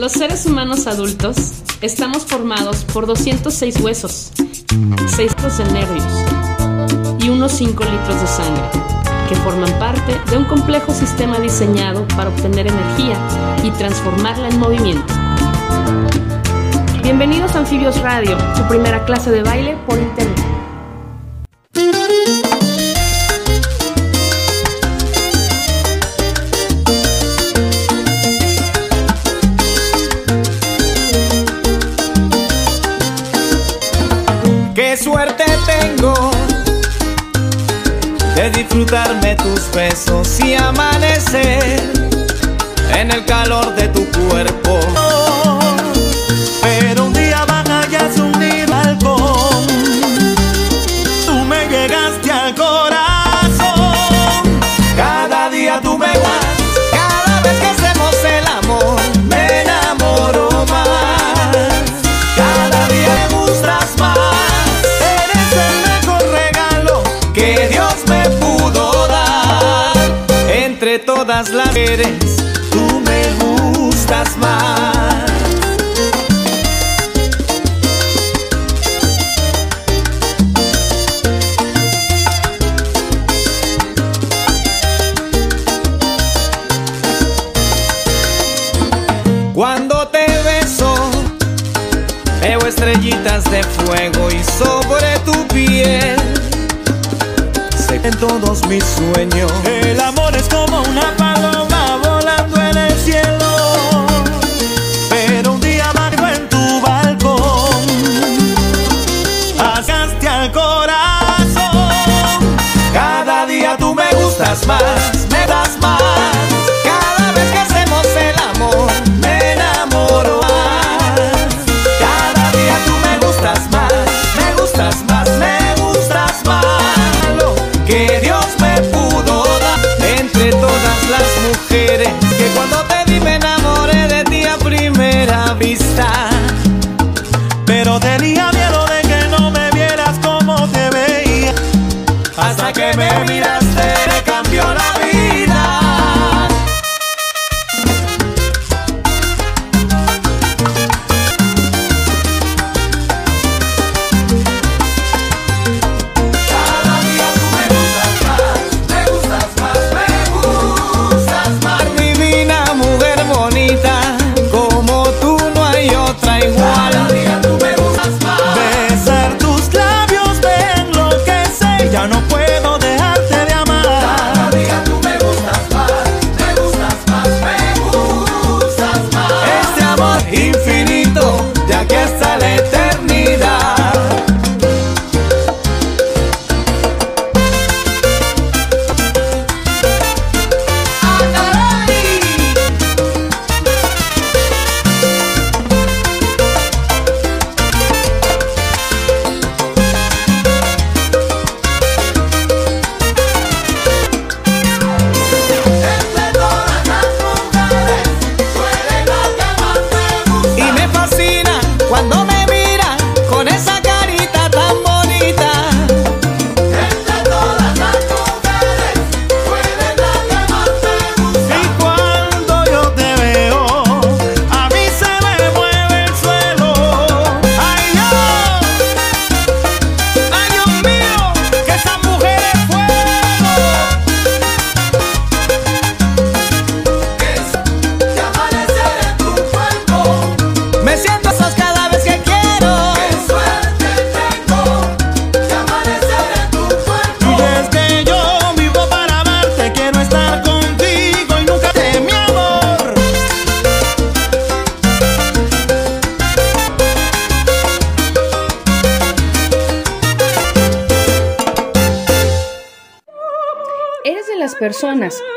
Los seres humanos adultos estamos formados por 206 huesos, 600 de nervios y unos 5 litros de sangre, que forman parte de un complejo sistema diseñado para obtener energía y transformarla en movimiento. Bienvenidos a Anfibios Radio, su primera clase de baile por internet. disfrutarme tus besos y amanecer en el calor de tu cuerpo. de fuego y sobre tu piel. Sé en todos mis sueños el amor.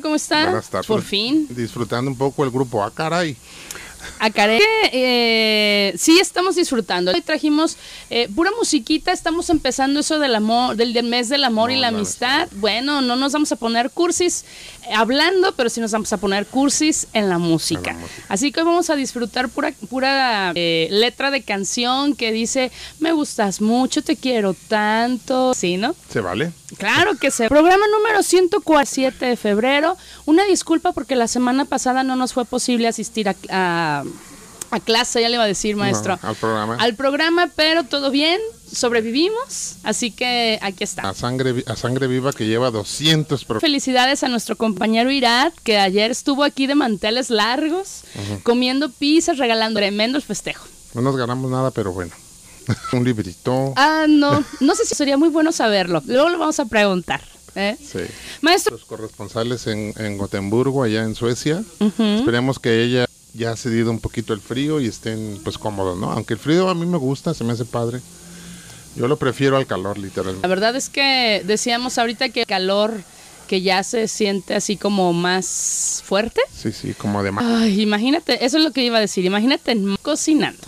¿cómo está? Buenas tardes. Por fin. Disfrutando un poco el grupo. Ah, caray a Karen. Eh, sí, estamos disfrutando. Hoy trajimos eh, pura musiquita, estamos empezando eso del amor, del, del mes del amor y la amistad. Bueno, no nos vamos a poner cursis eh, hablando, pero sí nos vamos a poner cursis en la música. Así que hoy vamos a disfrutar pura, pura eh, letra de canción que dice, me gustas mucho, te quiero tanto. ¿Sí, no? ¿Se vale? Claro que sí. Programa número 147 de febrero. Una disculpa porque la semana pasada no nos fue posible asistir a, a- a clase, ya le iba a decir, maestro. No, al programa. Al programa, pero todo bien, sobrevivimos, así que aquí está. A sangre, a sangre viva que lleva 200 pro- Felicidades a nuestro compañero Irat, que ayer estuvo aquí de manteles largos, comiendo pizzas, regalando tremendo el festejo. No nos ganamos nada, pero bueno. Un librito. Ah, no, no sé si sería muy bueno saberlo. Luego lo vamos a preguntar. ¿eh? Sí. Maestro, Los corresponsales en, en Gotemburgo, allá en Suecia. Esperemos que ella ya ha cedido un poquito el frío y estén pues cómodos, ¿no? Aunque el frío a mí me gusta, se me hace padre. Yo lo prefiero al calor, La literalmente. verdad es que decíamos ahorita que el calor que ya se siente así como más fuerte. Sí, sí, como de ma- Ay, imagínate, eso es lo que iba a decir, imagínate cocinando.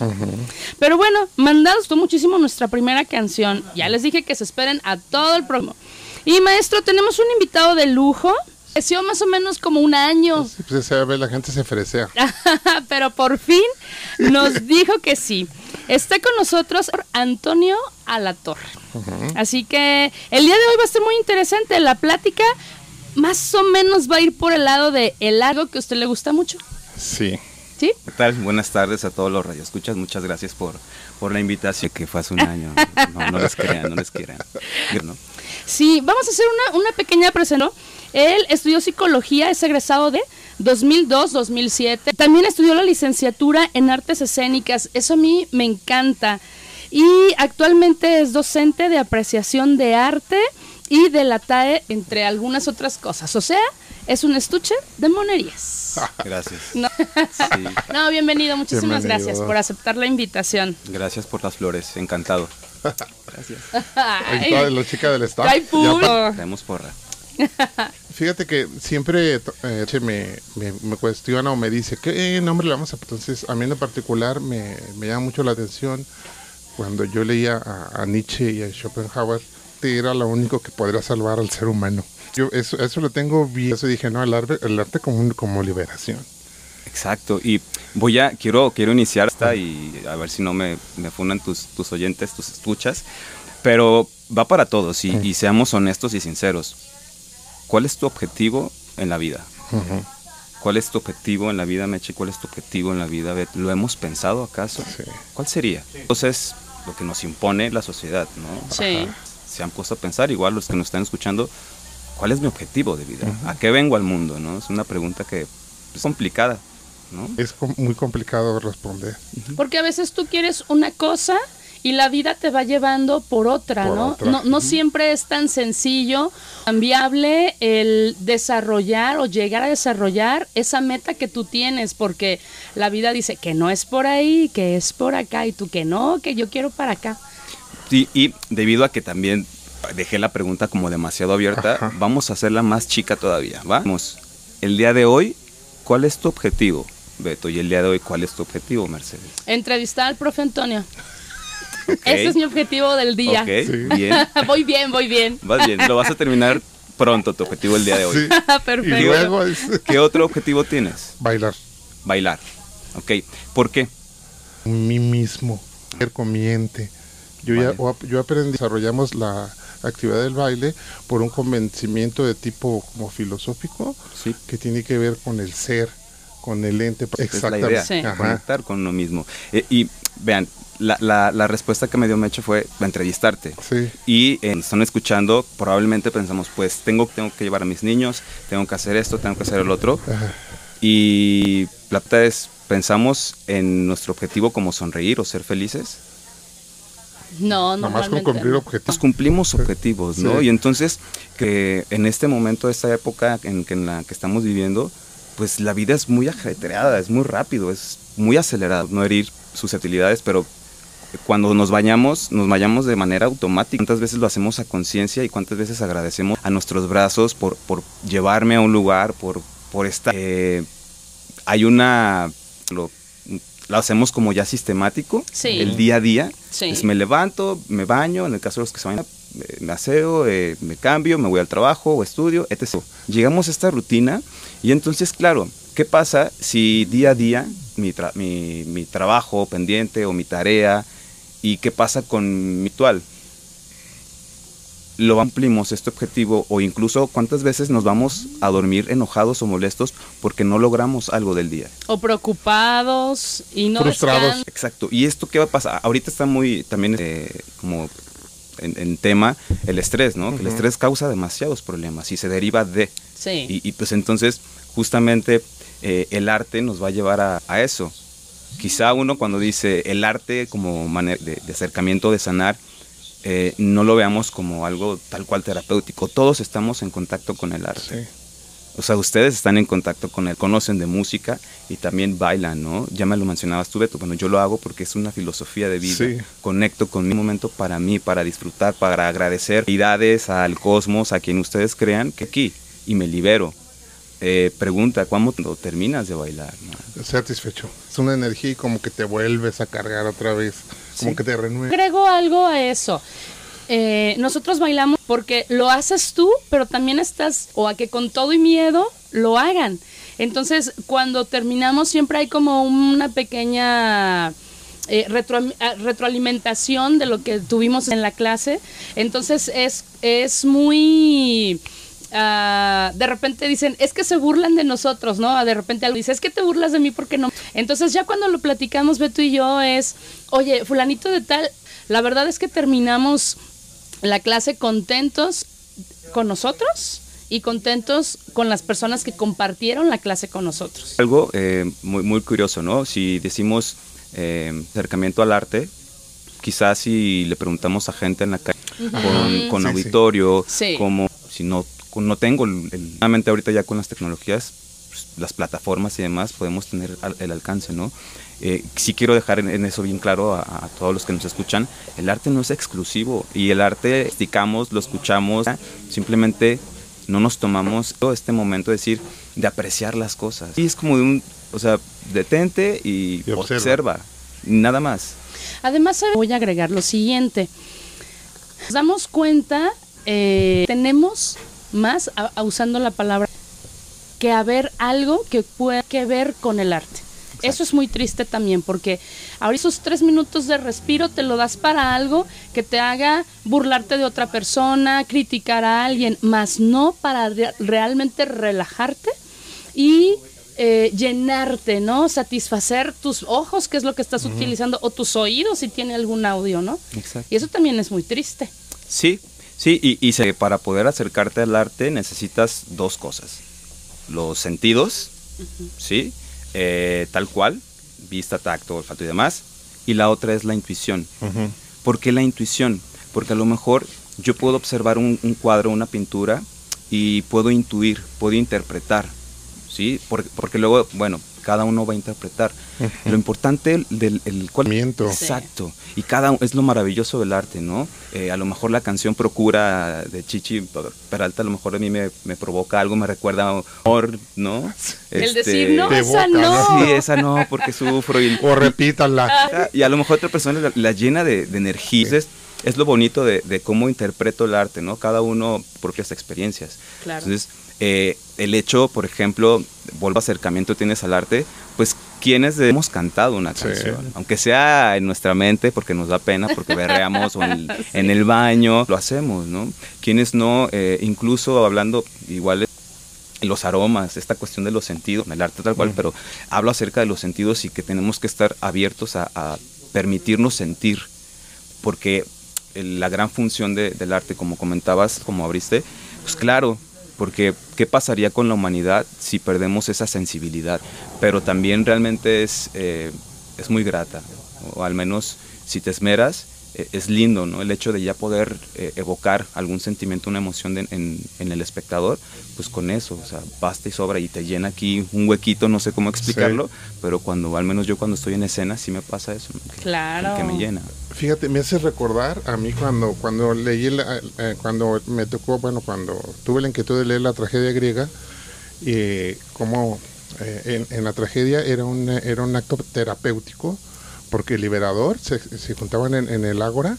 Pero bueno, mandados gustó muchísimo nuestra primera canción. Ya les dije que se esperen a todo el programa. Y maestro, tenemos un invitado de lujo. Creció más o menos como un año, Sí, pues se ve, la gente se fresea. pero por fin nos dijo que sí. Está con nosotros Antonio Alatorre. Así que el día de hoy va a ser muy interesante. La plática más o menos va a ir por el lado de el algo que a usted le gusta mucho. Sí. ¿Sí? ¿Qué tal? Buenas tardes a todos los radioescuchas. Muchas gracias por, por la invitación que fue hace un año. No, no les crean, no les crean. ¿no? Sí, vamos a hacer una, una pequeña presentación. Él estudió psicología, es egresado de 2002-2007. También estudió la licenciatura en artes escénicas. Eso a mí me encanta. Y actualmente es docente de apreciación de arte y de la TAE, entre algunas otras cosas. O sea, es un estuche de monerías. Gracias. No, Sí, no, bienvenido, muchísimas Bienvenido. gracias por aceptar la invitación. gracias por las flores. Encantado. Ahí Ay, está la chica del staff. Ay, Ya puro. Traemos porra. Fíjate que siempre eh, che, me, me, me cuestiona o me dice, ¿qué nombre le vamos a Entonces, a mí en particular me, me llama mucho la atención cuando yo leía a, a Nietzsche y a Schopenhauer, que era lo único que podría salvar al ser humano. Yo eso, eso lo tengo bien. Eso dije, no, el arte, el arte como, un- como liberación. Exacto. Y voy a, quiero, quiero iniciar esta y a ver si no me, me funan tus, tus oyentes, tus escuchas. Pero va para todos y, y seamos honestos y sinceros. ¿Cuál es tu objetivo en la vida? ¿Cuál es tu objetivo en la vida, Meche? ¿Cuál es tu objetivo en la vida, Bet? ¿Lo hemos pensado acaso? Sí. ¿Cuál sería? Entonces, lo que nos impone la sociedad, ¿no? Sí. Se han puesto a pensar, igual los que nos están escuchando, ¿cuál es mi objetivo de vida? ¿A qué vengo al mundo, no? Es una pregunta que es complicada, ¿no? Es com- muy complicado responder. Porque a veces tú quieres una cosa y la vida te va llevando por otra, Por ¿no? otra. No, no siempre es tan sencillo, tan viable el desarrollar o llegar a desarrollar esa meta que tú tienes, porque la vida dice que no es por ahí, que es por acá, y tú que no, que yo quiero para acá. Sí, y debido a que también dejé la pregunta como demasiado abierta, Ajá. vamos a hacerla más chica todavía, Vamos, el día de hoy, ¿cuál es tu objetivo, Beto? Y el día de hoy, ¿cuál es tu objetivo, Mercedes? Entrevistar al profe Antonio. Ese es mi objetivo del día. Ok, Sí. bien. voy bien, voy bien. Vas bien, lo vas a terminar pronto, tu objetivo el día de hoy. Sí. Perfecto. Y luego es ¿Qué otro objetivo tienes? bailar. Bailar. Ok, ¿por qué? mí mismo, ser comiente. Yo ya Vale. yo aprendí, desarrollamos la actividad del baile por un convencimiento de tipo como filosófico Sí. que tiene que ver con el ser, con el ente. Es la idea, Sí. Conectar con uno mismo. Eh, y vean, la, la- la respuesta que me dio Meche fue entrevistarte. Sí. Y eh, están escuchando, probablemente pensamos, pues tengo, tengo que llevar a mis niños, tengo que hacer esto, tengo que hacer el otro. Ajá. Y la verdad es, pensamos en nuestro objetivo como sonreír o ser felices. No, Nada más con cumplir no. objetivos. Nos cumplimos objetivos, ¿no? Sí. Y entonces, que en este momento, esta época en, que en la que estamos viviendo, pues la vida es muy ajetreada, es muy rápido, es muy acelerada. No herir susceptibilidades, pero cuando nos bañamos, nos bañamos de manera automática. ¿Cuántas veces lo hacemos a conciencia y cuántas veces agradecemos a nuestros brazos por, por llevarme a un lugar, por, por estar? Eh, hay una, lo- lo hacemos como ya sistemático, Sí. el día a día. Sí. Me levanto, me baño, en el caso de los que se bañan, eh, me aseo, eh, me cambio, me voy al trabajo o estudio, etc. Llegamos a esta rutina y entonces, claro, ¿qué pasa si día a día mi, tra- mi, mi trabajo pendiente o mi tarea y qué pasa con mi actual? Lo cumplimos este objetivo o incluso cuántas veces nos vamos a dormir enojados o molestos porque no logramos algo del día. O preocupados y no Frustrados. Exacto. ¿Y esto qué va a pasar? Ahorita está muy también eh, como en, en tema el estrés, ¿no? Que el estrés causa demasiados problemas y se deriva de. Sí. Y, y, pues entonces justamente eh, el arte nos va a llevar a, a eso. Quizá uno cuando dice el arte como mane- de, de acercamiento, de sanar, eh, no lo veamos como algo tal cual terapéutico. Todos estamos en contacto con el arte. Sí. O sea, ustedes están en contacto con él, conocen de música y también bailan, ¿no? Ya me lo mencionabas tú, Beto. Bueno, yo lo hago porque es una filosofía de vida. Sí. Conecto con mi momento para mí, para disfrutar, para agradecer deidades, al cosmos, a quien ustedes crean que aquí y me libero. Eh, pregunta, ¿cuándo terminas de bailar? no? Satisfecho. Es una energía y como que te vuelves a cargar otra vez. Como Sí. que te renueva. Agrego algo a eso. Eh, nosotros bailamos porque lo haces tú, pero también estás, o a que con todo y miedo lo hagan. Entonces, cuando terminamos, siempre hay como una pequeña eh, retro- ah, retroalimentación de lo que tuvimos en la clase. Entonces, es, es muy. Ah, de repente dicen, es que se burlan de nosotros, ¿no? De repente algo dice, es que te burlas de mí porque no. Entonces ya cuando lo platicamos Beto y yo es, oye, fulanito de tal, la verdad es que terminamos la clase contentos con nosotros y contentos con las personas que compartieron la clase con nosotros. Algo eh, muy, muy curioso, ¿no? Si decimos eh, acercamiento al arte, quizás si le preguntamos a gente en la calle con, con Sí, sí. auditorio, Sí. como si no, no tengo el, el- realmente ahorita ya con las tecnologías, pues, las plataformas y demás, podemos tener al- el alcance, ¿no? Eh, sí quiero dejar en, en eso bien claro a, a todos los que nos escuchan, el arte no es exclusivo y el arte esticamos, lo escuchamos, simplemente no nos tomamos todo este momento de decir, de apreciar las cosas. Y es como de un, o sea, detente y, Y observa. observa. nada más. Además, voy a agregar lo siguiente. Nos damos cuenta, eh, tenemos más, a- a- usando la palabra, que haber algo que pueda que ver con el arte. Eso es muy triste también, porque ahora esos tres minutos de respiro te lo das para algo que te haga burlarte de otra persona, criticar a alguien, más no para re- realmente relajarte y eh, llenarte, ¿no? Satisfacer tus ojos, que es lo que estás utilizando, o tus oídos, si tiene algún audio, ¿no? Exacto. Y eso también es muy triste. Sí, sí, y, y se- para poder acercarte al arte necesitas dos cosas. Los sentidos, ¿sí? Eh, tal cual, vista, tacto, olfato y demás. Y la otra es la intuición. Ujú. ¿Por qué la intuición? Porque a lo mejor yo puedo observar un, un cuadro, una pintura, y puedo intuir, puedo interpretar, ¿sí? Porque, porque luego, bueno, cada uno va a interpretar. Lo importante del el cual-. Sí. Exacto. Y cada es lo maravilloso del arte, ¿no? Eh, a lo mejor la canción Procura de Chichi Peralta, a lo mejor a mí me, me provoca algo, me recuerda a amor, ¿no? El Este, decir, no, De esa boca, no. Sí, esa no, porque sufro. Y, O repítala. Ah, y a lo mejor otra persona la, la llena de, de energía. Entonces, es lo bonito de, de cómo interpreto el arte, ¿no? Cada uno propias experiencias. Claro. Entonces, eh, el hecho, por ejemplo, vuelvo acercamiento tienes al arte, pues quienes hemos cantado una Sí. canción, aunque sea en nuestra mente, porque nos da pena, porque berreamos o en, en el baño, lo hacemos, ¿no? Quienes no, eh, incluso hablando igual los aromas, esta cuestión de los sentidos, el arte tal cual, pero hablo acerca de los sentidos y que tenemos que estar abiertos a, a permitirnos sentir, porque la gran función de- del arte, como comentabas, como abriste, pues claro, porque ¿qué pasaría con la humanidad si perdemos esa sensibilidad? Pero también realmente es, eh, es muy grata, o al menos si te esmeras, es lindo, ¿no? El hecho de ya poder eh, evocar algún sentimiento, una emoción de- en, en el espectador, pues con eso, o sea, basta y sobra y te llena aquí un huequito, no sé cómo explicarlo, pero cuando, al menos yo cuando estoy en escena, sí me pasa eso, ¿no? que, Claro. que me llena. Fíjate, me hace recordar a mí cuando cuando leí la- eh, cuando me tocó, bueno, cuando tuve la inquietud de leer la tragedia griega y cómo eh, en, en la tragedia era un, eh, era un acto terapéutico, porque el liberador se, se juntaban en, en el ágora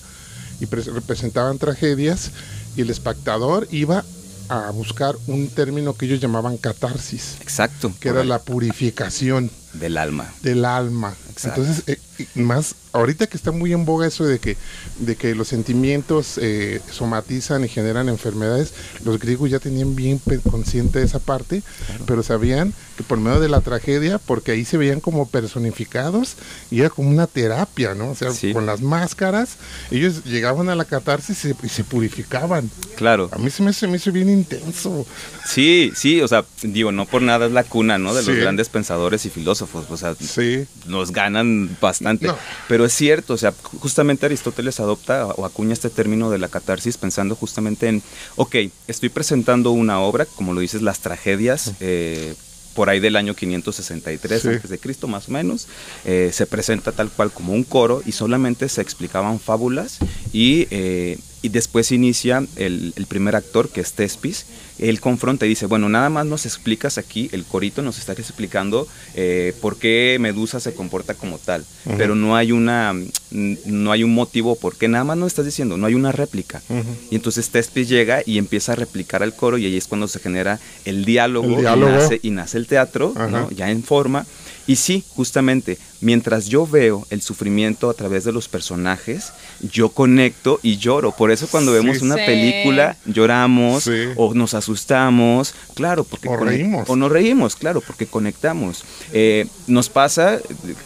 y pre- representaban tragedias y el espectador iba a buscar un término que ellos llamaban catarsis, Exacto. que era la purificación Del alma. del alma. Exacto. Entonces, eh, más ahorita que está muy en boga eso de que, de que los sentimientos eh, somatizan y generan enfermedades, los griegos ya tenían bien consciente de esa parte, pero sabían que por medio de la tragedia, porque ahí se veían como personificados y era como una terapia, ¿no? O sea, Sí. con las máscaras, ellos llegaban a la catarsis y se, y se purificaban. Claro. A mí se me, se me hizo bien intenso. Sí, sí, o sea, digo, no por nada es la cuna, ¿no? De los Sí. grandes pensadores y filósofos, o sea, Sí. nos ganan bastante. No. Pero es cierto, o sea, justamente Aristóteles adopta o acuña este término de la catarsis pensando justamente en, ok, estoy presentando una obra, como lo dices, las tragedias, eh, por ahí del año 563 Sí. antes de Cristo más o menos, eh, se presenta tal cual como un coro y solamente se explicaban fábulas y, eh, y después inicia el, el primer actor que es Tespis, él confronta y dice, bueno, nada más nos explicas aquí, el corito nos está explicando eh, por qué Medusa se comporta como tal, pero no hay una, no hay un motivo por qué, nada más nos estás diciendo, no hay una réplica. Y entonces Tespis llega y empieza a replicar al coro y ahí es cuando se genera el diálogo, El diálogo. Y, nace, y nace el teatro, ya en forma. Y sí, justamente, mientras yo veo el sufrimiento a través de los personajes, yo conecto y lloro. Por eso cuando vemos una Sí. película, lloramos Sí. o nos asustamos, claro, porque O reímos. O nos reímos, claro, porque conectamos. Eh, nos pasa,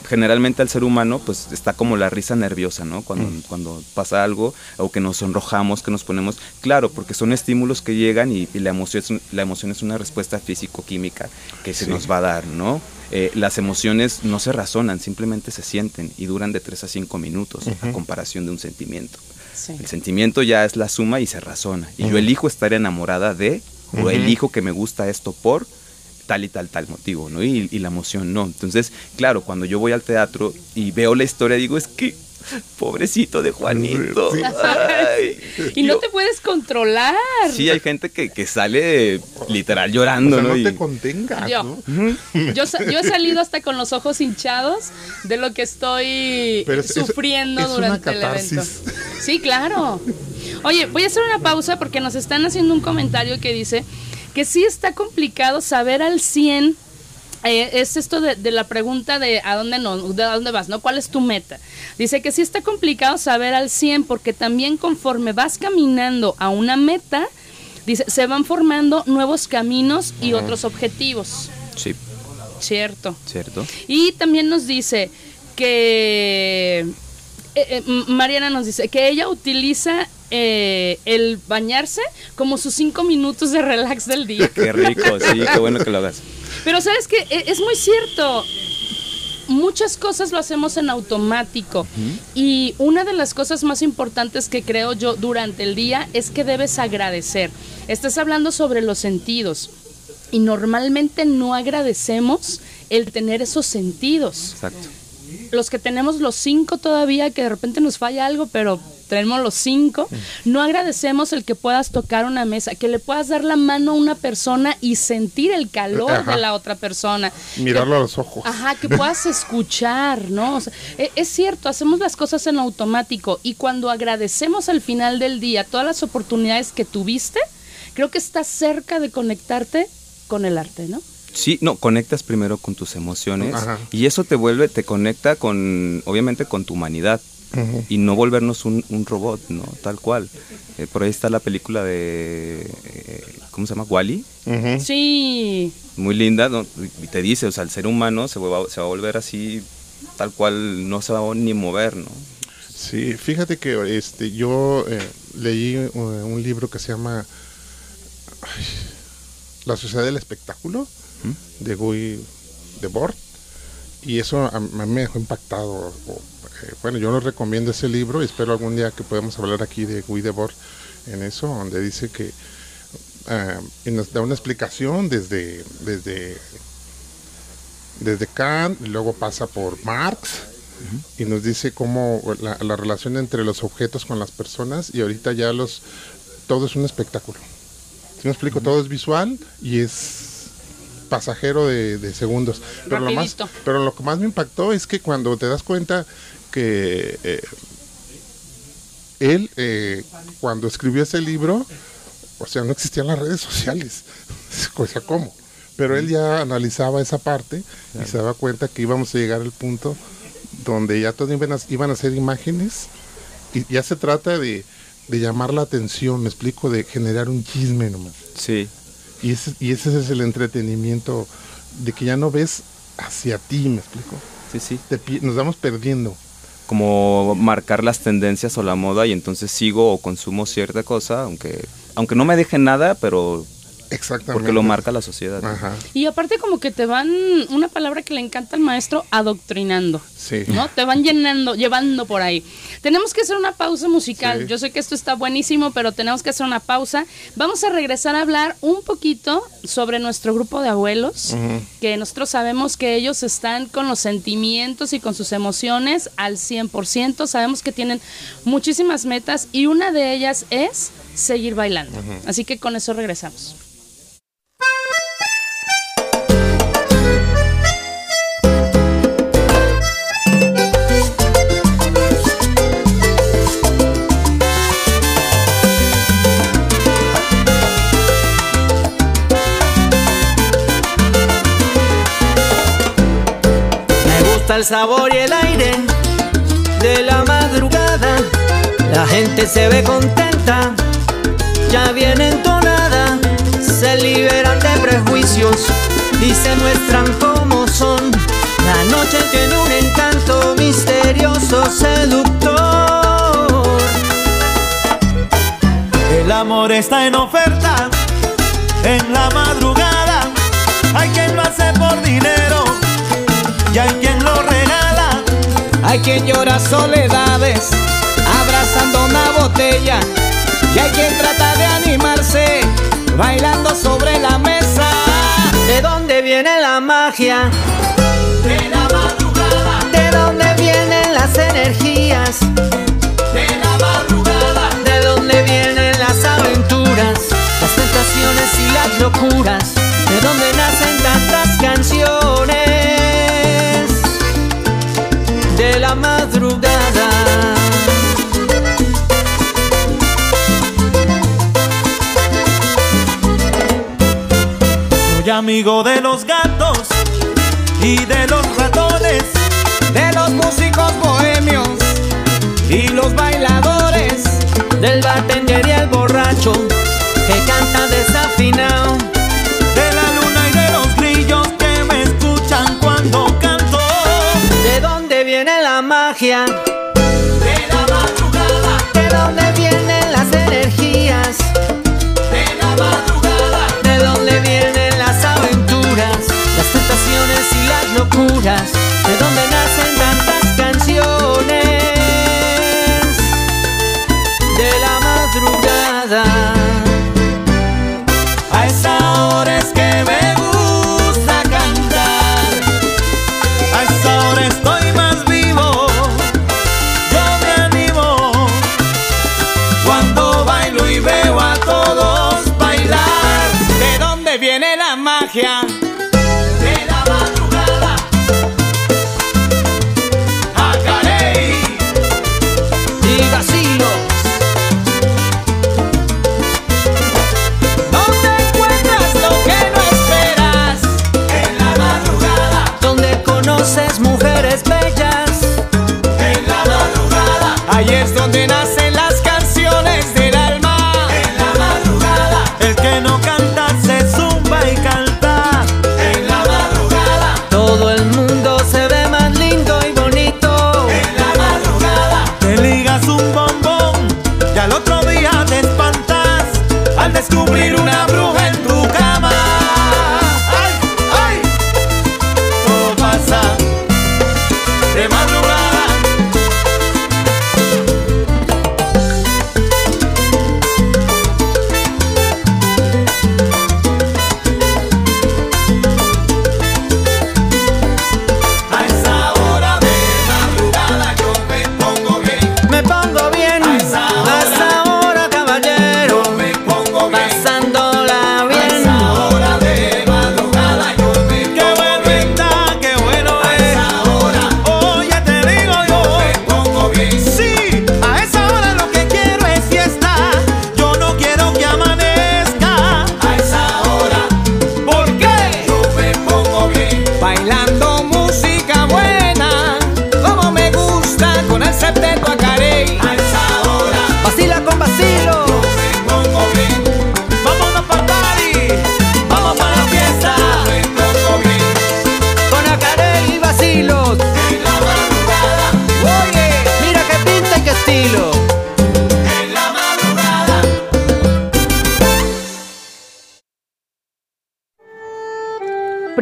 generalmente al ser humano, pues está como la risa nerviosa, ¿no? Cuando, Mm. cuando pasa algo o que nos sonrojamos, que nos ponemos, claro, porque son estímulos que llegan y, y la, emoción es, la emoción es una respuesta físico-química que se Sí. nos va a dar, ¿no? Eh, las emociones no se razonan, simplemente se sienten y duran de 3 a 5 minutos a comparación de un sentimiento. Sí. El sentimiento ya es la suma y se razona. Y yo elijo elijo estar enamorada de, o elijo que me gusta esto por tal y tal, tal motivo, ¿no? Y, y la emoción no. Entonces, claro, cuando yo voy al teatro y veo la historia, digo, es que, pobrecito de Juanito. Ay, Y no yo- te puedes controlar. Sí, hay gente que, que sale literal llorando, O sea, ¿no? no Y- te contengas, Yo. ¿no? Yo, sa- yo he salido hasta con los ojos hinchados de lo que estoy Pero es- es- sufriendo es durante el evento. Sí, claro. Oye, voy a hacer una pausa porque nos están haciendo un comentario que dice que sí está complicado saber al 100 eh, es esto de, de la pregunta de a dónde no, de a dónde vas, ¿no? ¿Cuál es tu meta? Dice que sí está complicado saber al 100 porque también conforme vas caminando a una meta, dice, se van formando nuevos caminos y otros objetivos. Sí, Cierto. ¿cierto? Y también nos dice que eh, eh, Mariana nos dice que ella utiliza eh, el bañarse como sus cinco minutos de relax del día. Qué rico, sí, qué bueno que lo hagas. Pero sabes que es muy cierto. Muchas cosas lo hacemos en automático y una de las cosas más importantes que creo yo durante el día es que debes agradecer. Estás hablando sobre los sentidos y normalmente no agradecemos el tener esos sentidos Exacto. Los que tenemos los cinco todavía, que de repente nos falla algo, pero tenemos los cinco, no agradecemos el que puedas tocar una mesa, que le puedas dar la mano a una persona y sentir el calor Ajá. de la otra persona. Mirarlo a los ojos. Ajá, que puedas escuchar, ¿no? O sea, e- es cierto, hacemos las cosas en automático y cuando agradecemos al final del día todas las oportunidades que tuviste, creo que estás cerca de conectarte con el arte, ¿no? Sí, no, conectas primero con tus emociones Ajá. y eso te vuelve, te conecta con, obviamente, con tu humanidad y no volvernos un, un robot, ¿no? Tal cual. Eh, por ahí está la película de, eh, ¿cómo se llama? Wally. Ujú. Sí, Muy linda, ¿no? Y te dice, o sea, el ser humano se va, se va a volver así, tal cual, no se va a ni mover, ¿no? Sí, fíjate que este yo eh, leí un libro que se llama ay, La Sociedad del Espectáculo de Guy Debord y eso a, mí me dejó impactado. eh, bueno, yo lo recomiendo ese libro y espero algún día que podamos hablar aquí de Guy Debord en eso, donde dice que ah, y nos da una explicación desde desde desde Kant y luego pasa por Marx y nos dice cómo la, la relación entre los objetos con las personas y ahorita ya los todo es un espectáculo. Si me explico, todo es visual y es pasajero de, de segundos. Pero lo, más, pero lo que más me impactó es que cuando te das cuenta que eh, él, eh, cuando escribió ese libro, o sea, no existían las redes sociales. O sea, ¿cómo? Pero él ya analizaba esa parte y se daba cuenta que íbamos a llegar al punto donde ya todos iban a, iban a ser imágenes y ya se trata de, de llamar la atención, me explico, de generar un chisme nomás. Sí, Y ese, y ese es el entretenimiento de que ya no ves hacia ti, me explico. sí, sí. Te nos vamos perdiendo. Como marcar las tendencias o la moda y entonces sigo o consumo cierta cosa, aunque, aunque no me deje nada, pero Exactamente. porque lo marca la sociedad. Ajá, Y aparte como que te van, una palabra que le encanta al maestro, adoctrinando. sí. ¿no? Te van llenando, llevando por ahí. Tenemos que hacer una pausa musical. Sí. Yo sé que esto está buenísimo, pero tenemos que hacer una pausa. Vamos a regresar a hablar un poquito sobre nuestro grupo de abuelos, que nosotros sabemos que ellos están con los sentimientos y con sus emociones al 100%. Sabemos que tienen muchísimas metas y una de ellas es seguir bailando. Así que con eso regresamos. El sabor y el aire de la madrugada. La gente se ve contenta, ya viene entonada. Se liberan de prejuicios y se muestran como son. La noche tiene un encanto misterioso, seductor. El amor está en oferta en la madrugada. Hay quien lo hace por dinero y hay quien lo regala. Hay quien llora soledades, abrazando una botella. Y hay quien trata de animarse, bailando sobre la mesa. ¿De dónde viene la magia? De la madrugada, ¿De dónde vienen las energías? de la madrugada, ¿De dónde vienen las aventuras? Las tentaciones y las locuras. Amigo de los gatos y de los ratones. de los músicos bohemios y los bailadores, del bartender y el borracho que canta desafinado. De la luna y de los grillos que me escuchan cuando canto. ¿De dónde viene la magia? Locuras.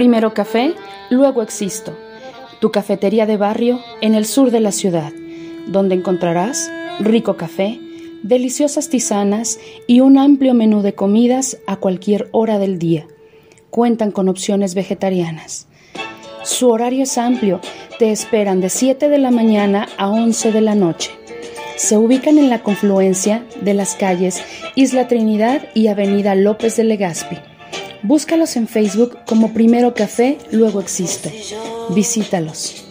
Primero café, luego existo. Tu cafetería de barrio en el sur de la ciudad, donde encontrarás rico café, deliciosas tisanas y un amplio menú de comidas a cualquier hora del día. Cuentan con opciones vegetarianas. Su horario es amplio, te esperan de 7 de la mañana a 11 de la noche. Se ubican en la confluencia de las calles Isla Trinidad y Avenida López de Legazpi. Búscalos en Facebook como Primero Café, luego existe. Visítalos.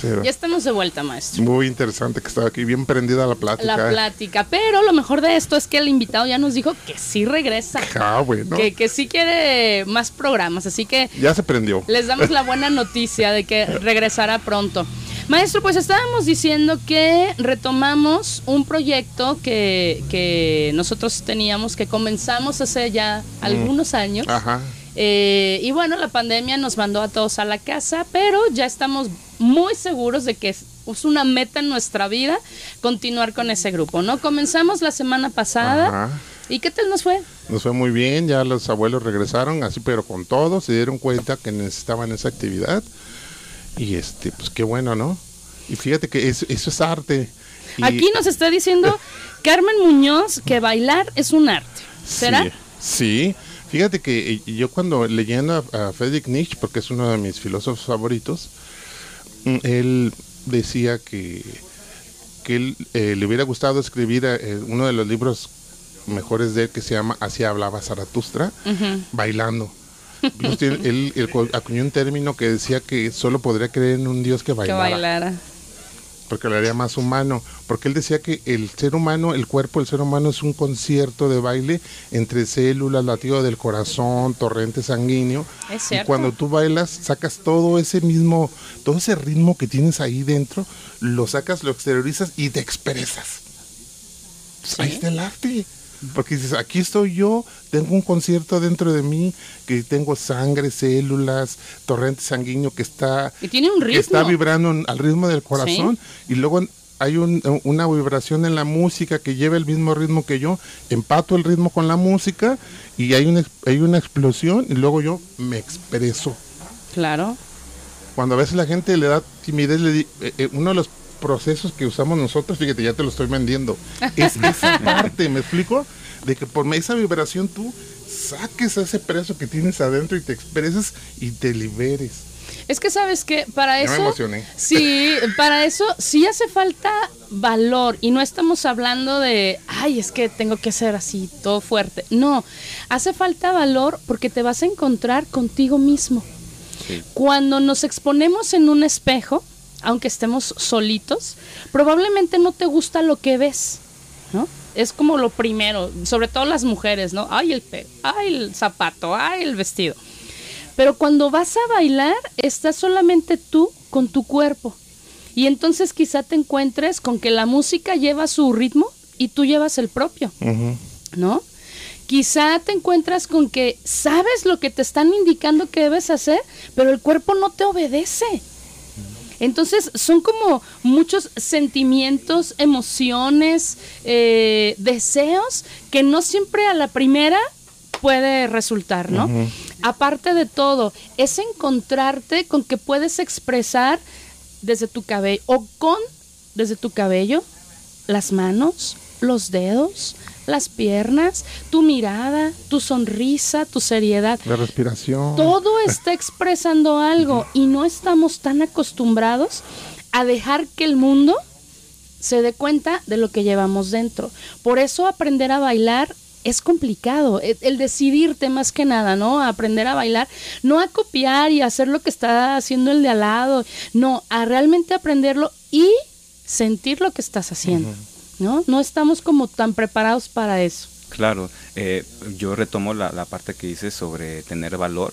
Sí, Ya estamos de vuelta, maestro. muy interesante que estaba aquí, bien prendida la plática. La plática. Pero lo mejor de esto es que el invitado ya nos dijo que sí regresa. Ah, bueno. Que, que sí quiere más programas. Así que Ya se prendió. les damos la buena noticia de que regresará pronto. Maestro, pues estábamos diciendo que retomamos un proyecto que, que nosotros teníamos, que comenzamos hace ya algunos años. Ajá. Eh, y bueno, la pandemia nos mandó a todos a la casa, pero ya estamos muy seguros de que es es una meta en nuestra vida continuar con ese grupo, ¿no? Comenzamos la semana pasada. Ajá. ¿Y qué tal nos fue? Nos fue muy bien, ya los abuelos regresaron, así pero con todo, se dieron cuenta que necesitaban esa actividad. Y este, pues qué bueno, ¿no? Y fíjate que eso, eso es arte. Y- Aquí nos está diciendo Carmen Muñoz que bailar es un arte. ¿Será? Sí, sí. Fíjate que eh, yo cuando leyendo a, a Friedrich Nietzsche, porque es uno de mis filósofos favoritos, mm, él decía que, que él, eh, le hubiera gustado escribir eh, uno de los libros mejores de él que se llama Así hablaba Zaratustra, bailando. Él, acuñó un término que decía que solo podría creer en un Dios que Que bailara porque lo haría más humano, porque él decía que el ser humano, el cuerpo del ser humano es un concierto de baile entre células, latido del corazón, torrente sanguíneo. Es y cierto. cuando tú bailas, sacas todo ese mismo, todo ese ritmo que tienes ahí dentro, lo sacas, lo exteriorizas y te expresas. Ahí está el arte. Porque dices, aquí estoy yo, tengo un concierto dentro de mí, que tengo sangre, células, torrente sanguíneo que está Y tiene un que está ritmo. vibrando al ritmo del corazón y luego hay un- una vibración en la música que lleva el mismo ritmo que yo, empato el ritmo con la música y hay una, hay una explosión y luego yo me expreso. Claro. Cuando a veces la gente le da timidez, le di- eh, eh, uno de los procesos que usamos nosotros, fíjate, ya te lo estoy vendiendo, es esa parte, ¿me explico? De que por esa vibración tú saques a ese preso que tienes adentro y te expreses y te liberes. Es que sabes que para Ya me eso. emocioné. Sí, para eso sí hace falta valor. Y no estamos hablando de, ay, es que tengo que ser así, todo fuerte. No, hace falta valor porque te vas a encontrar contigo mismo. Cuando nos exponemos en un espejo, aunque estemos solitos, probablemente no te gusta lo que ves, ¿no? Es como lo primero, sobre todo las mujeres, ¿no? Ay, el pelo, ay, el zapato, ay, el vestido. Pero cuando vas a bailar, estás solamente tú con tu cuerpo. Y entonces quizá te encuentres con que la música lleva su ritmo y tú llevas el propio. ¿no? Quizá te encuentras con que sabes lo que te están indicando que debes hacer, pero el cuerpo no te obedece. Entonces son como muchos sentimientos, emociones, eh, deseos que no siempre a la primera puede resultar, ¿no? Aparte de todo, es encontrarte con que puedes expresar desde tu cabello o con desde tu cabello las manos, los dedos, las piernas, tu mirada, tu sonrisa, tu seriedad. La respiración. Todo está expresando algo y no estamos tan acostumbrados a dejar que el mundo se dé cuenta de lo que llevamos dentro. Por eso aprender a bailar es complicado, el, el decidirte más que nada, ¿no? A aprender a bailar, no a copiar y hacer lo que está haciendo el de al lado, no, a realmente aprenderlo y sentir lo que estás haciendo, ¿no? No estamos como tan preparados para eso. Claro, eh, yo retomo la, la parte que dices sobre tener valor,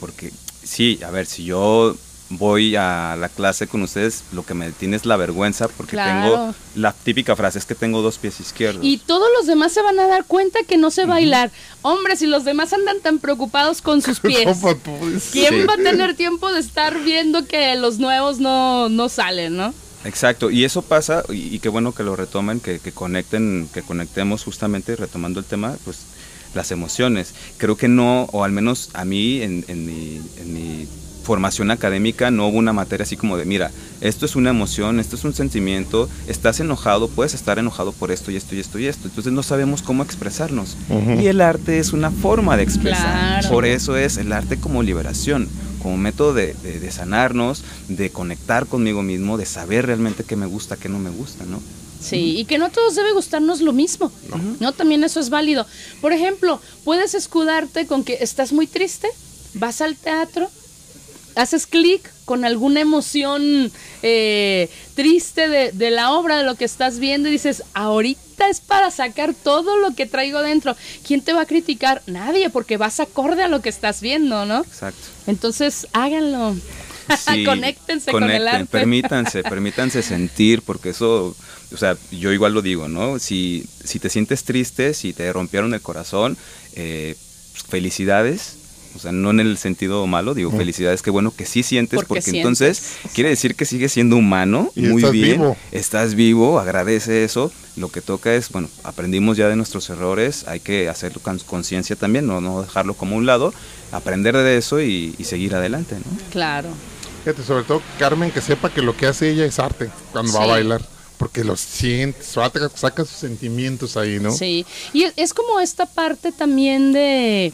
porque sí, a ver, si yo voy a la clase con ustedes, lo que me detiene es la vergüenza, porque Claro. tengo la típica frase es que tengo dos pies izquierdos. Y todos los demás se van a dar cuenta que no sé bailar. Hombre, si los demás andan tan preocupados con sus pies. ¿quién Sí. va a tener tiempo de estar viendo que los nuevos no, no salen, no? Exacto, y eso pasa, y, qué bueno que lo retomen, que, que conecten, que conectemos justamente retomando el tema, pues las emociones. Creo que no, o al menos a mí en, en mi, en mi formación académica no hubo una materia así como de, mira, esto es una emoción, esto es un sentimiento, estás enojado, puedes estar enojado por esto y esto y esto y esto. Entonces no sabemos cómo expresarnos. Y el arte es una forma de expresar. Claro. Por eso es el arte como liberación, como método de, de- de sanarnos, de conectar conmigo mismo, de saber realmente qué me gusta, qué no me gusta, ¿no? Sí, y que no a todos debe gustarnos lo mismo. No. También eso es válido. Por ejemplo, puedes escudarte con que estás muy triste, vas al teatro, haces clic con alguna emoción eh, triste de, de la obra, de lo que estás viendo, y dices, ahorita es para sacar todo lo que traigo dentro. ¿Quién te va a criticar? Nadie, porque vas acorde a lo que estás viendo, ¿no? Exacto. Entonces, háganlo. Sí, Conéctense con el arte. Permítanse, permítanse sentir, porque eso, o sea, yo igual lo digo, ¿no? Si, si te sientes triste, si te rompieron el corazón, eh, felicidades. O sea, no en el sentido malo, digo felicidades, qué bueno que sí sientes, Porque porque, sientes. entonces quiere decir que sigues siendo humano, Y muy estás bien, vivo. estás vivo, agradece eso. Lo que toca es, bueno, aprendimos ya de nuestros errores, hay que hacerlo con conciencia también, no, no dejarlo como un lado, aprender de eso y, y seguir adelante, ¿no? Claro. Fíjate, sobre todo Carmen, que sepa que lo que hace ella es arte cuando va a bailar. Porque lo siente, saca, saca sus sentimientos ahí, ¿no? Sí, y es como esta parte también de...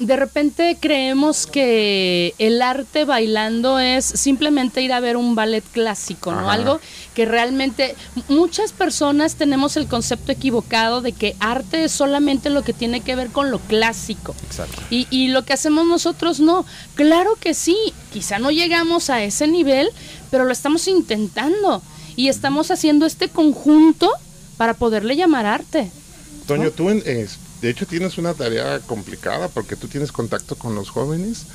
De repente creemos que el arte bailando es simplemente ir a ver un ballet clásico, ¿no? Ajá. Algo que realmente muchas personas tenemos el concepto equivocado de que arte es solamente lo que tiene que ver con lo clásico. Exacto. Y, y lo que hacemos nosotros no. Claro que sí, quizá no llegamos a ese nivel, pero lo estamos intentando. Y estamos haciendo este conjunto para poderle llamar arte. Toño, tú en- de hecho tienes una tarea complicada porque tú tienes contacto con los jóvenes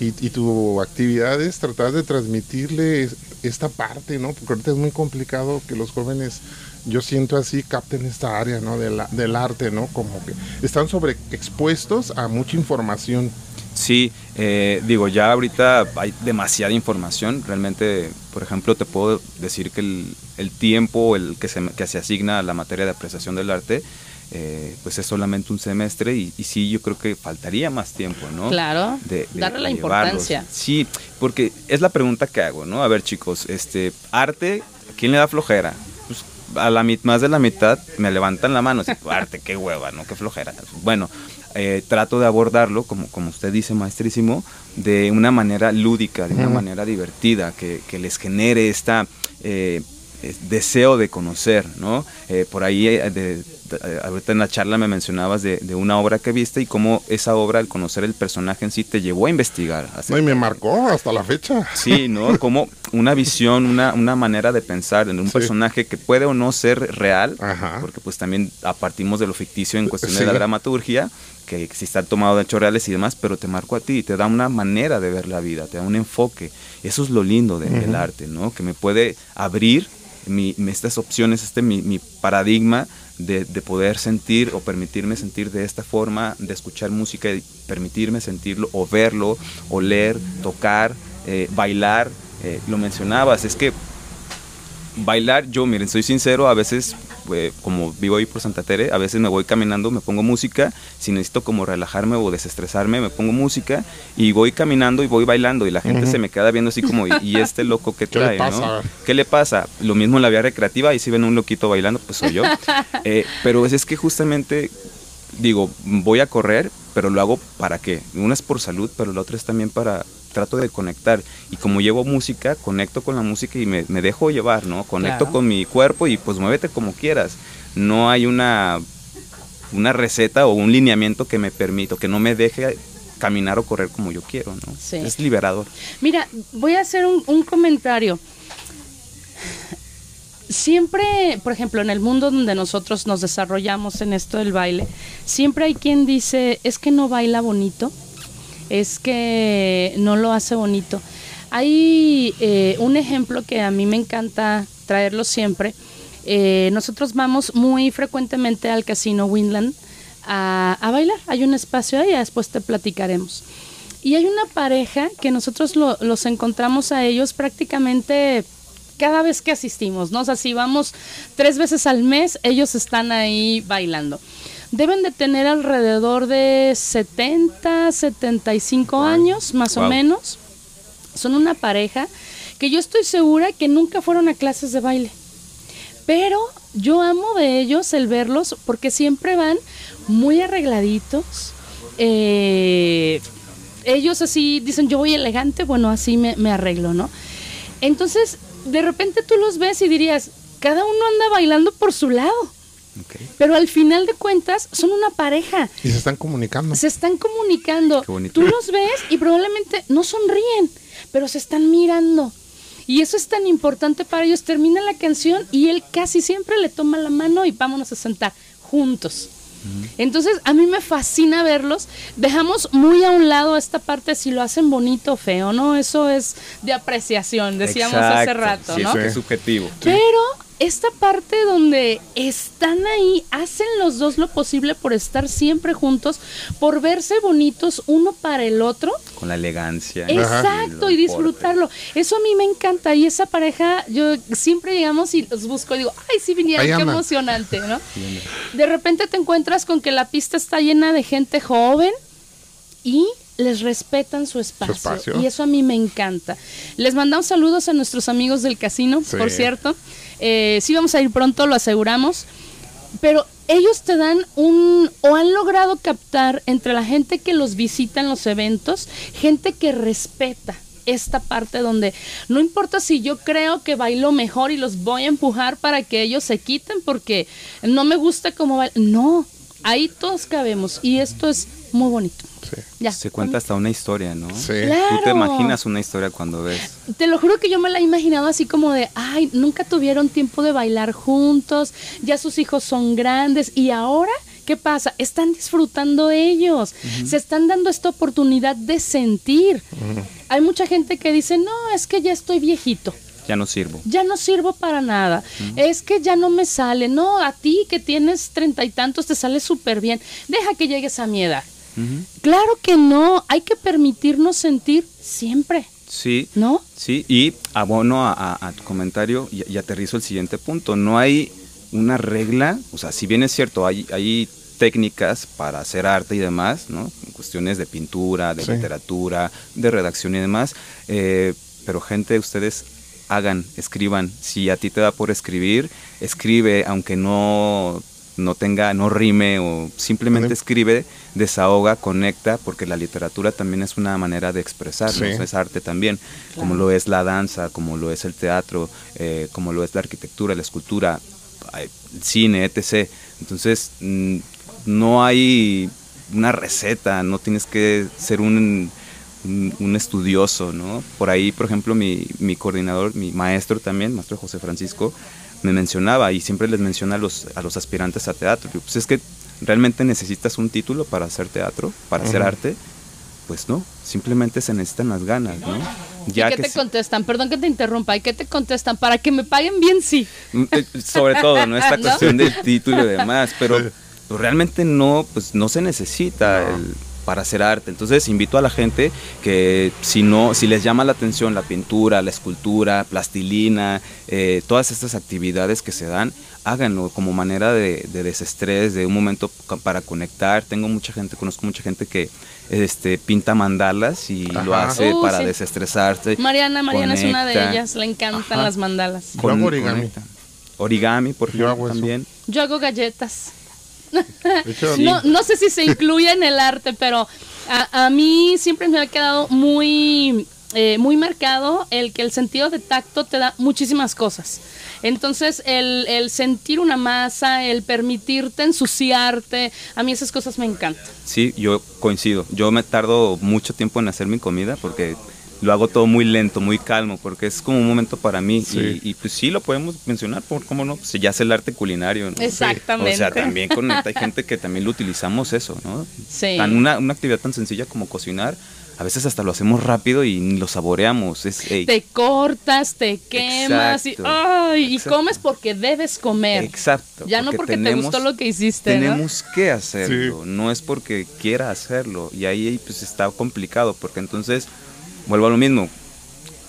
y, tu actividad es tratar de transmitirle es- esta parte, ¿no? Porque ahorita es muy complicado que los jóvenes, yo siento así, capten esta área, ¿no? Del arte, ¿no? Como que están sobreexpuestos a mucha información. Sí, eh, digo, ya ahorita hay demasiada información. Realmente, por ejemplo, te puedo decir que el, el tiempo el que, se, que se asigna a la materia de apreciación del arte, eh, pues es solamente un semestre y, y sí, yo creo que faltaría más tiempo, ¿no? Claro, de, de- darle la llevarlos. importancia. Sí, porque es la pregunta que hago, ¿no? A ver, chicos, este, arte, ¿a quién le da flojera? Pues a la mit- más de la mitad me levantan la mano, así, arte, qué hueva, ¿no? Qué flojera. Bueno, eh, trato de abordarlo, como, como usted dice, maestrísimo, de una manera lúdica, de una manera divertida, que, que les genere esta... eh, deseo de conocer, ¿no? Eh, por ahí, eh, de- ahorita en la charla me mencionabas de, de una obra que viste y cómo esa obra, al conocer el personaje en sí, te llevó a investigar. No, y me marcó hasta la fecha. Sí, ¿no? Como una visión, una, una manera de pensar en un Sí. personaje que puede o no ser real, Ajá. porque pues también partimos de lo ficticio en cuestión de la dramaturgia, que si está tomado de hechos reales y demás, pero te marcó a ti, te da una manera de ver la vida, te da un enfoque. Eso es lo lindo de- del arte, ¿no? Que me puede abrir mi, estas opciones, este mi, mi paradigma de, de poder sentir o permitirme sentir de esta forma, de escuchar música y permitirme sentirlo o verlo, oler, tocar, eh, bailar. eh, lo mencionabas, es que bailar, yo miren, soy sincero, a veces, eh, como vivo ahí por Santa Tere, a veces me voy caminando, me pongo música, si necesito como relajarme o desestresarme, me pongo música y voy caminando y voy bailando y la gente se me queda viendo así como, ¿y, y este loco que ¿Qué le trae? pasa? ¿no? ¿Qué le pasa? Lo mismo en la vía recreativa, y si ven un loquito bailando, pues soy yo. Eh, pero es, es que justamente, digo, voy a correr, pero lo hago para qué? Una es por salud, pero la otra es también para trato de conectar y como llevo música, conecto con la música y me, me dejo llevar, ¿no? Conecto Claro. con mi cuerpo y pues muévete como quieras. No hay una, una receta o un lineamiento que me permita, que no me deje caminar o correr como yo quiero, ¿no? Sí. Es liberador. Mira, voy a hacer un, un comentario. Siempre, por ejemplo, en el mundo donde nosotros nos desarrollamos en esto del baile, siempre hay quien dice, es que no baila bonito, es que no lo hace bonito. Hay eh, un ejemplo que a mí me encanta traerlo siempre. Eh, nosotros vamos muy frecuentemente al casino Winland a, a bailar. Hay un espacio ahí, después te platicaremos. Y hay una pareja que nosotros lo- los encontramos a ellos prácticamente cada vez que asistimos, ¿no? O sea, si vamos tres veces al mes, ellos están ahí bailando. Deben de tener alrededor de 70, 75 años, más o menos. Son una pareja que yo estoy segura que nunca fueron a clases de baile. Pero yo amo de ellos el verlos porque siempre van muy arregladitos. eh, ellos así dicen, yo voy elegante, bueno, así me, me arreglo, ¿no? Entonces, de repente tú los ves y dirías, cada uno anda bailando por su lado. Ok. Pero al final de cuentas son una pareja. Y se están comunicando. Se están comunicando. Qué bonito. Tú los ves y probablemente no sonríen, pero se están mirando. Y eso es tan importante para ellos. Termina la canción y él casi siempre le toma la mano y vámonos a sentar juntos. Entonces, a mí me fascina verlos. Dejamos muy a un lado esta parte si lo hacen bonito o feo, ¿no? Eso es de apreciación, decíamos hace Exacto, rato, sí, ¿no? eso es subjetivo. Pero esta parte donde están ahí, hacen los dos lo posible por estar siempre juntos, por verse bonitos uno para el otro. Con la elegancia. Exacto, y porte. disfrutarlo. Eso a mí me encanta. Y esa pareja, yo siempre llegamos y los busco y digo, ay, sí vinieron, Ahí qué emocionante, ¿no? De repente te encuentras con que la pista está llena de gente joven y les respetan su espacio, espacio. Y eso a mí me encanta. Les mandamos saludos a nuestros amigos del casino, Sí. por cierto. Eh, sí vamos a ir pronto, lo aseguramos. Pero ellos te dan un, o han logrado captar entre la gente que los visita en los eventos, gente que respeta esta parte donde no importa si yo creo que bailo mejor y los voy a empujar para que ellos se quiten porque no me gusta cómo bailan. No, ahí todos cabemos y esto es muy bonito. Sí. Ya. Se cuenta hasta una historia, ¿no? Sí. Claro. Tú te imaginas una historia cuando ves. Te lo juro que yo me la he imaginado así como de, ay, nunca tuvieron tiempo de bailar juntos, ya sus hijos son grandes y ahora, ¿qué pasa? Están disfrutando ellos, se están dando esta oportunidad de sentir. Hay mucha gente que dice, no, es que ya estoy viejito. Ya no sirvo. Ya no sirvo para nada. Es que ya no me sale. No, a ti que tienes treinta y tantos te sale súper bien. Deja que llegues a mi edad. Claro que no. Hay que permitirnos sentir siempre. Sí. ¿No? Sí, y abono a, a- a tu comentario y, y aterrizo el siguiente punto. No hay una regla, o sea, si bien es cierto, hay, hay técnicas para hacer arte y demás, ¿no? Cuestiones de pintura, de Sí. literatura, de redacción y demás, eh, pero gente, ustedes hagan, escriban. Si a ti te da por escribir, escribe, aunque no, no tenga, no rime o simplemente escribe, desahoga, conecta, porque la literatura también es una manera de expresarnos, Sí. es arte también, como lo es la danza, como lo es el teatro, eh, como lo es la arquitectura, la escultura, el cine, etc. Entonces, mm, no hay una receta, no tienes que ser un, un, un estudioso, ¿no? Por ahí, por ejemplo, mi, mi coordinador, mi maestro también, maestro José Francisco, me mencionaba y siempre les menciona a los, a los aspirantes a teatro. Pues es que realmente necesitas un título para hacer teatro, para hacer arte. Pues no, simplemente se necesitan las ganas, ¿no? ¿Y qué que te contestan? Perdón que te interrumpa. ¿Y qué te contestan? Para que me paguen bien, sí. Mm, eh, sobre todo, ¿no? Esta ¿No? cuestión del título y demás, pero pues, realmente no, pues no se necesita el- para hacer arte. Entonces invito a la gente que si no, si les llama la atención la pintura, la escultura, plastilina, eh, todas estas actividades que se dan, háganlo como manera de, de desestrés, de un momento para conectar. Tengo mucha gente, conozco mucha gente que este pinta mandalas y lo hace Uh, para sí. desestresarse. Mariana, Mariana es una de ellas. Le encantan Ajá. las mandalas. Yo hago origami. conecta. Origami, por Yo ejemplo, hago también. Yo hago galletas. Hecho, No, no sé si se incluye en el arte, pero a, a mí siempre me ha quedado muy, eh, muy marcado el que el sentido de tacto te da muchísimas cosas. Entonces, el, el sentir una masa, el permitirte ensuciarte, a mí esas cosas me encantan. Sí, yo coincido. Yo me tardo mucho tiempo en hacer mi comida porque lo hago todo muy lento, muy calmo, porque es como un momento para mí. Sí. Y, y, pues sí, lo podemos mencionar, por cómo no, pues ya es el arte culinario. ¿no? Exactamente. O sea, también con hay gente que también lo utilizamos eso, ¿no? Sí. Tan una, una actividad tan sencilla como cocinar, a veces hasta lo hacemos rápido y lo saboreamos. Es, Te cortas, te quemas y, ay, y Exacto. comes porque debes comer. Exacto. Ya no porque te gustó lo que hiciste, ¿no? Tenemos que hacerlo, no es porque quiera hacerlo. Y ahí pues está complicado, porque entonces, vuelvo a lo mismo,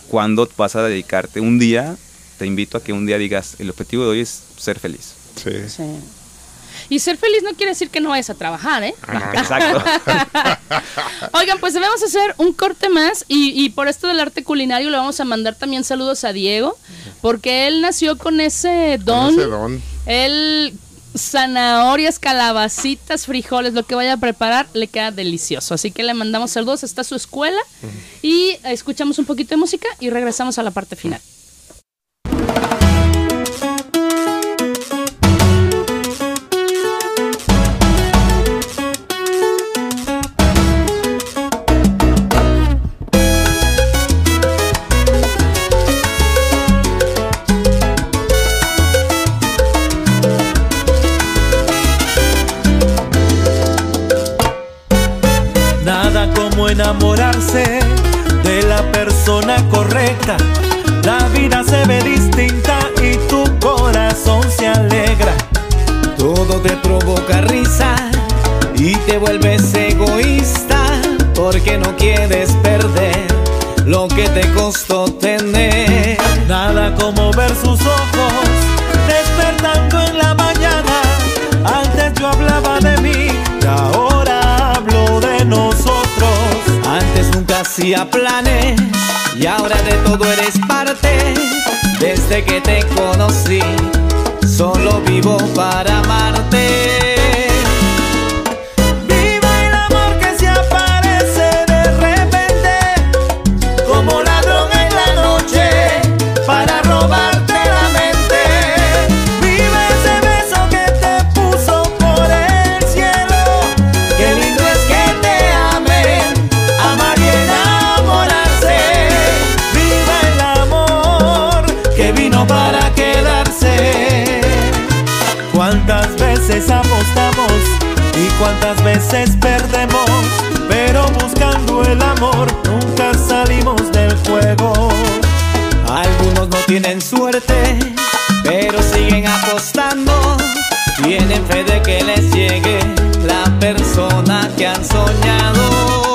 cuando vas a dedicarte un día, te invito a que un día digas, el objetivo de hoy es ser feliz. sí. Sí. Y ser feliz no quiere decir que no vayas a trabajar, ¿eh? Exacto. Oigan, pues a hacer un corte más y, y por esto del arte culinario le vamos a mandar también saludos a Diego, porque él nació con ese don. Ese don. Él zanahorias, calabacitas, frijoles, lo que vaya a preparar, le queda delicioso. Así que le mandamos saludos, está su escuela y escuchamos un poquito de música y regresamos a la parte final. Planes y ahora de todo eres parte. Desde que te conocí, solo vivo para amarte. Cuántas veces apostamos y cuántas veces perdemos, pero buscando el amor nunca salimos del juego. Algunos no tienen suerte, pero siguen apostando. Tienen fe de que les llegue la persona que han soñado.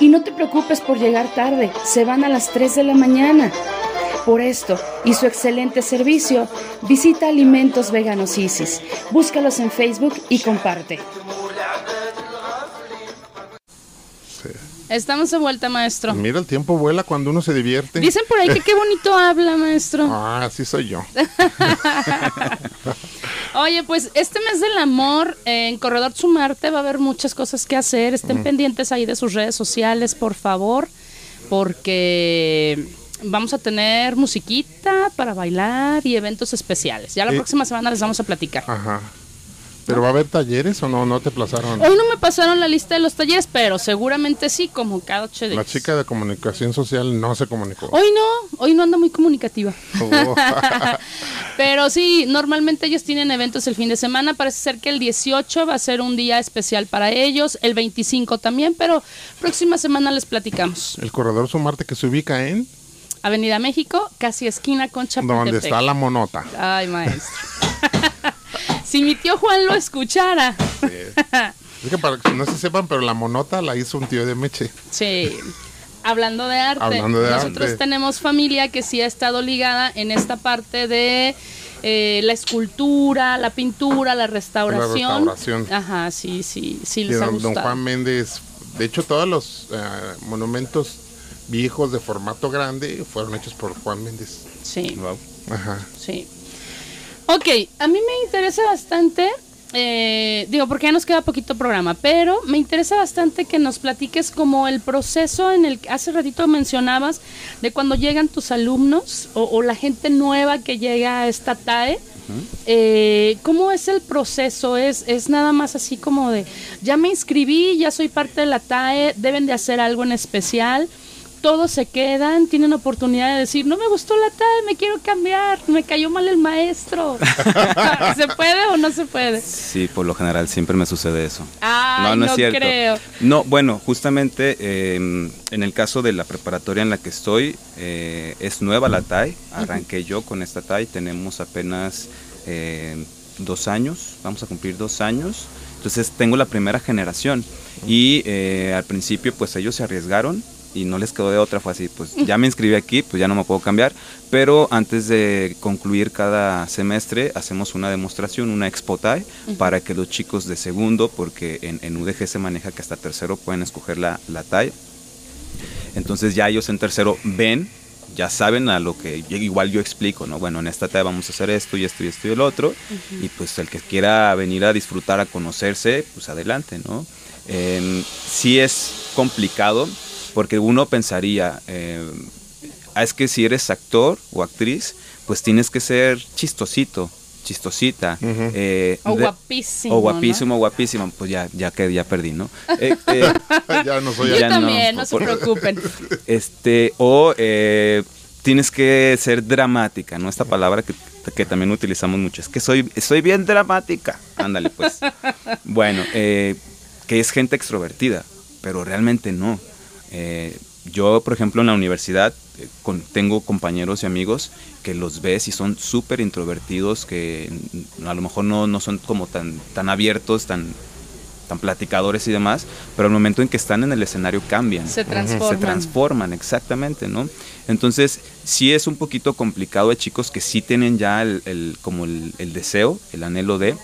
Y no te preocupes por llegar tarde, se van a las 3 de la mañana. Por esto y su excelente servicio, visita Alimentos Veganos Isis. Búscalos en Facebook y comparte. Estamos de vuelta, maestro. Mira, el tiempo vuela cuando uno se divierte. Dicen por ahí que qué bonito habla, maestro. Ah, sí soy yo. Oye, pues este mes del amor en Corredor Sumarte va a haber muchas cosas que hacer. Estén pendientes ahí de sus redes sociales, por favor, porque vamos a tener musiquita para bailar y eventos especiales. Ya la Eh, próxima semana les vamos a platicar. Ajá. ¿Pero va a haber talleres o no? ¿No te plazaron? Hoy no me pasaron la lista de los talleres, pero seguramente sí, como cada ocho días. La chica de comunicación social no se comunicó. Hoy no, hoy no anda muy comunicativa. Oh. Pero sí, normalmente ellos tienen eventos el fin de semana. Parece ser que el 18 va a ser un día especial para ellos, el 25 también, pero próxima semana les platicamos. El corredor Sumarte que se ubica en Avenida México, casi esquina con Chapultepec. donde está la monota. Ay, maestro. Si mi tío Juan lo escuchara. Es que para que no se sepan, pero la monota la hizo un tío de Meche. Sí. Hablando de arte, Hablando de nosotros arte. tenemos familia que sí ha estado ligada en esta parte de eh, la escultura, la pintura, la restauración. restauración. Ajá, sí, sí, sí les ha don, don. Juan Méndez, de hecho todos los eh, monumentos viejos de formato grande fueron hechos por Juan Méndez. Sí, Wow. Ajá. sí. Ok, a mí me interesa bastante, eh, digo, porque ya nos queda poquito programa, pero me interesa bastante que nos platiques como el proceso en el que hace ratito mencionabas de cuando llegan tus alumnos o, o la gente nueva que llega a esta TAE. Eh, ¿Cómo es el proceso? ¿Es, ¿Es nada más así como de, ya me inscribí, ya soy parte de la TAE, deben de hacer algo en especial? Todos se quedan, tienen oportunidad de decir, no me gustó la TAE, me quiero cambiar, me cayó mal el maestro. ¿Se puede o no se puede? Sí, por lo general siempre me sucede eso. Ay, no, creo. No, bueno, justamente eh, en el caso de la preparatoria en la que estoy, eh, es nueva la TAI, arranqué yo con esta TAI, tenemos apenas eh, dos años, vamos a cumplir dos años, entonces tengo la primera generación y eh, al principio pues ellos se arriesgaron y no les quedó de otra, fue así, pues ya me inscribí aquí, pues ya no me puedo cambiar, pero antes de concluir cada semestre hacemos una demostración, una expo TAI, para que los chicos de segundo, porque en, en UDG se maneja que hasta tercero pueden escoger la, la TAI, entonces ya ellos en tercero ven, ya saben a lo que igual yo explico, ¿no? Bueno, en esta TAE vamos a hacer esto y esto y esto y el otro, y pues el que quiera venir a disfrutar, a conocerse, pues adelante, ¿no? Eh, sí es complicado, porque uno pensaría, eh, ah, es que si eres actor o actriz, pues tienes que ser chistosito, chistosita. eh, O guapísimo, O guapísimo, guapísima. Pues ya, ya que ya perdí, ¿no? Eh, eh, ya no soy Yo Ya no, también, no, se por- preocupen. este, o eh, tienes que ser dramática, ¿no? Esta palabra que, que también utilizamos mucho. Es que soy, soy bien dramática. Ándale, pues. bueno, eh, que es gente extrovertida, pero realmente no. Eh, yo, por ejemplo, en la universidad eh, con- tengo compañeros y amigos que los ves y son súper introvertidos, que a lo mejor no, no son como tan, tan abiertos, tan, tan platicadores y demás, pero al momento en que están en el escenario cambian. Se transforman. Se transforman, exactamente, ¿no? Entonces, sí es un poquito complicado. Hay chicos que sí tienen ya el, el- como el, el deseo, el anhelo de.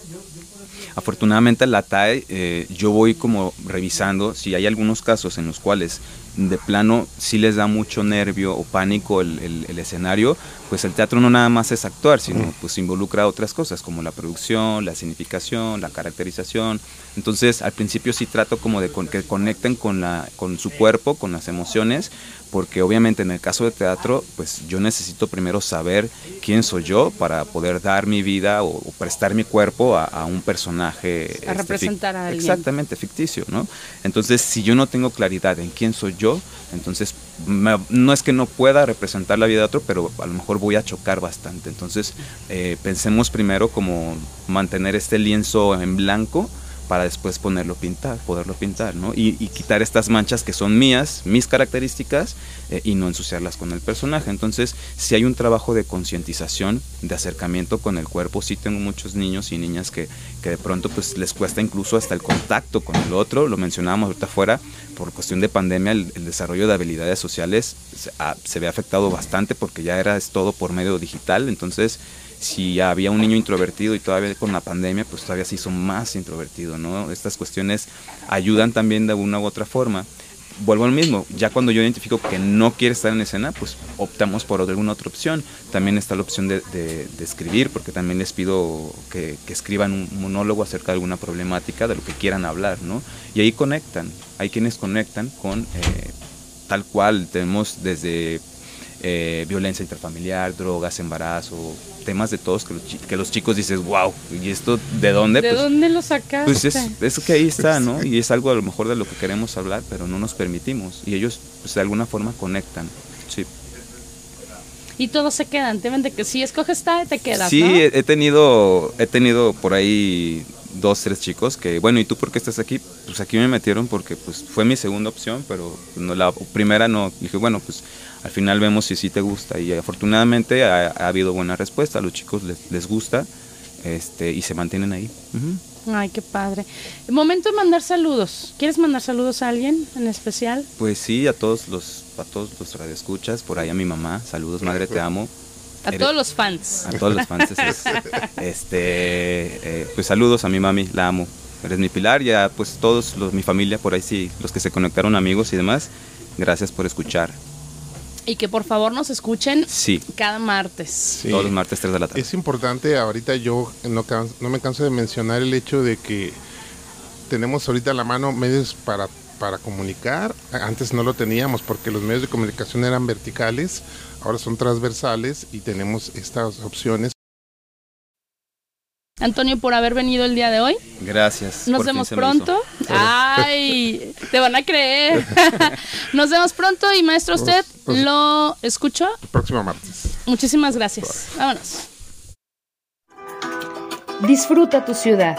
Afortunadamente la TAE, eh, yo voy como revisando si hay algunos casos en los cuales de plano sí les da mucho nervio o pánico el, escenario, pues el teatro no nada más es actuar, sino pues involucra otras cosas como la producción, la significación, la caracterización. Entonces al principio sí trato como de con- que conecten con, la, con su cuerpo, con las emociones, porque obviamente en el caso de teatro, pues yo necesito primero saber quién soy yo para poder dar mi vida o, o prestar mi cuerpo a, a un personaje. A fic- representar a alguien. Exactamente, ficticio, ¿no? Entonces, si yo no tengo claridad en quién soy yo, entonces me- no es que no pueda representar la vida de otro, pero a lo mejor voy a chocar bastante. Entonces, eh, pensemos primero como mantener este lienzo en blanco para después ponerlo pintar, poderlo pintar, ¿no? Y, quitar estas manchas que son mías, mis características, eh, y no ensuciarlas con el personaje. Entonces, si hay un trabajo de concientización, de acercamiento con el cuerpo, sí tengo muchos niños y niñas que, que de pronto pues les cuesta incluso hasta el contacto con el otro, lo mencionábamos ahorita afuera, por cuestión de pandemia el, desarrollo de habilidades sociales se, ve afectado bastante porque ya era todo por medio digital, entonces si había un niño introvertido y todavía con la pandemia, pues todavía se hizo más introvertido, ¿no? Estas cuestiones ayudan también de una u otra forma. Vuelvo al mismo, ya cuando yo identifico que no quiere estar en escena, pues optamos por alguna otra opción. También está la opción de, escribir, porque también les pido que, que escriban un monólogo acerca de alguna problemática, de lo que quieran hablar, ¿no? Y ahí conectan, hay quienes conectan con eh, tal cual, tenemos desde eh, violencia intrafamiliar, drogas, embarazo, temas de todos que los, que los chicos dices, wow, ¿y esto de dónde? ¿De Pues, dónde lo sacaste? pues es, es que ahí está, ¿no? Y es algo a lo mejor de lo que queremos hablar, pero no nos permitimos. Y ellos, pues de alguna forma conectan. Sí, Y todos se quedan. Te ven de que si escoges esta, te quedas, sí he tenido, he tenido por ahí dos, tres chicos que, bueno, ¿y tú por qué estás aquí? Pues aquí me metieron porque pues fue mi segunda opción, pero no, la primera no. Dije, bueno, pues al final vemos si sí te gusta. Y afortunadamente ha, ha habido buena respuesta, a los chicos les, les gusta este, y se mantienen ahí. Ujú. Ay, qué padre. Momento de mandar saludos. ¿Quieres mandar saludos a alguien en especial? Pues sí, a todos los, a todos los radioescuchas, por ahí a mi mamá, saludos madre, te amo. A Eres- todos los fans. A todos los fans. este, eh, pues saludos a mi mami, la amo. Eres mi pilar, ya pues todos los, mi familia por ahí sí, los que se conectaron amigos y demás. Gracias por escuchar. Y que por favor nos escuchen Sí, cada martes. Sí. todos los martes 3 de la tarde. Es importante, ahorita yo no, no me canso de mencionar el hecho de que tenemos ahorita a la mano medios para, para comunicar. Antes no lo teníamos porque los medios de comunicación eran verticales, ahora son transversales y tenemos estas opciones. Antonio, por haber venido el día de hoy. Gracias. Nos vemos pronto. Ay, te van a creer. Nos vemos pronto y maestro, usted Pues- pues- lo escuchó. El próximo martes. Muchísimas gracias. Vámonos. Disfruta tu ciudad.